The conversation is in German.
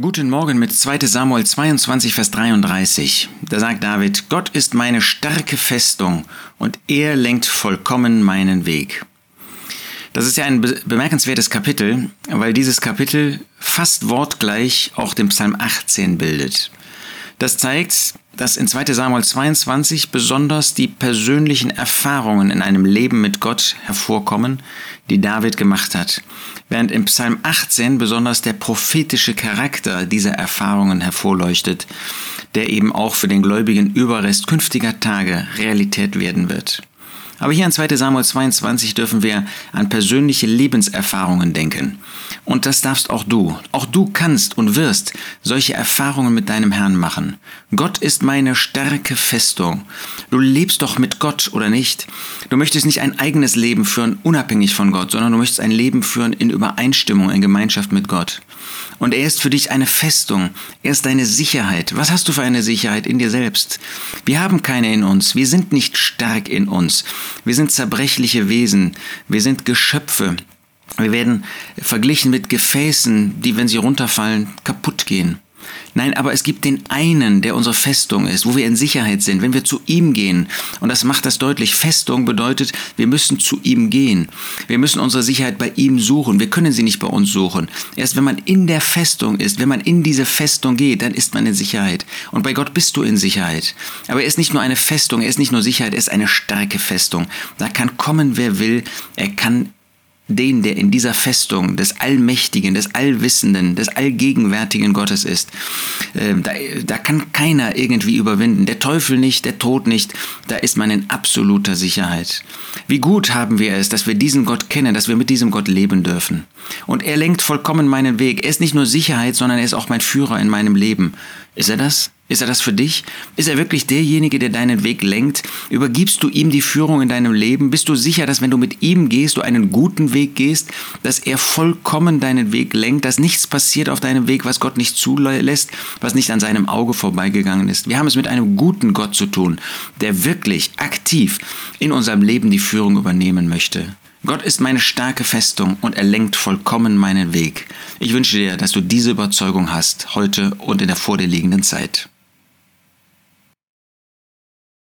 Guten Morgen mit 2 Samuel 22, Vers 33. Da sagt David, Gott ist meine starke Festung und er lenkt vollkommen meinen Weg. Das ist ja ein bemerkenswertes Kapitel, weil dieses Kapitel fast wortgleich auch den Psalm 18 bildet. Das zeigt, dass in 2 Samuel 22 besonders die persönlichen Erfahrungen in einem Leben mit Gott hervorkommen, die David gemacht hat, während im Psalm 18 besonders der prophetische Charakter dieser Erfahrungen hervorleuchtet, der eben auch für den Gläubigen Überrest künftiger Tage Realität werden wird. Aber hier in 2 Samuel 22 dürfen wir an persönliche Lebenserfahrungen denken. Und das darfst auch du. Auch du kannst und wirst solche Erfahrungen mit deinem Herrn machen. Gott ist meine starke Festung. Du lebst doch mit Gott oder nicht. Du möchtest nicht ein eigenes Leben führen, unabhängig von Gott, sondern du möchtest ein Leben führen in Übereinstimmung, in Gemeinschaft mit Gott. Und er ist für dich eine Festung. Er ist deine Sicherheit. Was hast du für eine Sicherheit in dir selbst? Wir haben keine in uns. Wir sind nicht stark in uns. Wir sind zerbrechliche Wesen. Wir sind Geschöpfe. Wir werden verglichen mit Gefäßen, die, wenn sie runterfallen, kaputt gehen. Nein, aber es gibt den einen, der unsere Festung ist, wo wir in Sicherheit sind, wenn wir zu ihm gehen. Und das macht das deutlich. Festung bedeutet, wir müssen zu ihm gehen. Wir müssen unsere Sicherheit bei ihm suchen. Wir können sie nicht bei uns suchen. Erst wenn man in der Festung ist, wenn man in diese Festung geht, dann ist man in Sicherheit. Und bei Gott bist du in Sicherheit. Aber er ist nicht nur eine Festung, er ist nicht nur Sicherheit, er ist eine starke Festung. Da kann kommen, wer will. Er kann den, der in dieser Festung des Allmächtigen, des Allwissenden, des Allgegenwärtigen Gottes ist. Ähm, da, da kann keiner irgendwie überwinden. Der Teufel nicht, der Tod nicht. Da ist man in absoluter Sicherheit. Wie gut haben wir es, dass wir diesen Gott kennen, dass wir mit diesem Gott leben dürfen. Und er lenkt vollkommen meinen Weg. Er ist nicht nur Sicherheit, sondern er ist auch mein Führer in meinem Leben. Ist er das? Ist er das für dich? Ist er wirklich derjenige, der deinen Weg lenkt? Übergibst du ihm die Führung in deinem Leben? Bist du sicher, dass wenn du mit ihm gehst, du einen guten Weg gehst, dass er vollkommen deinen Weg lenkt, dass nichts passiert auf deinem Weg, was Gott nicht zulässt, was nicht an seinem Auge vorbeigegangen ist? Wir haben es mit einem guten Gott zu tun, der wirklich aktiv in unserem Leben die Führung übernehmen möchte. Gott ist meine starke Festung und er lenkt vollkommen meinen Weg. Ich wünsche dir, dass du diese Überzeugung hast, heute und in der vor dir liegenden Zeit.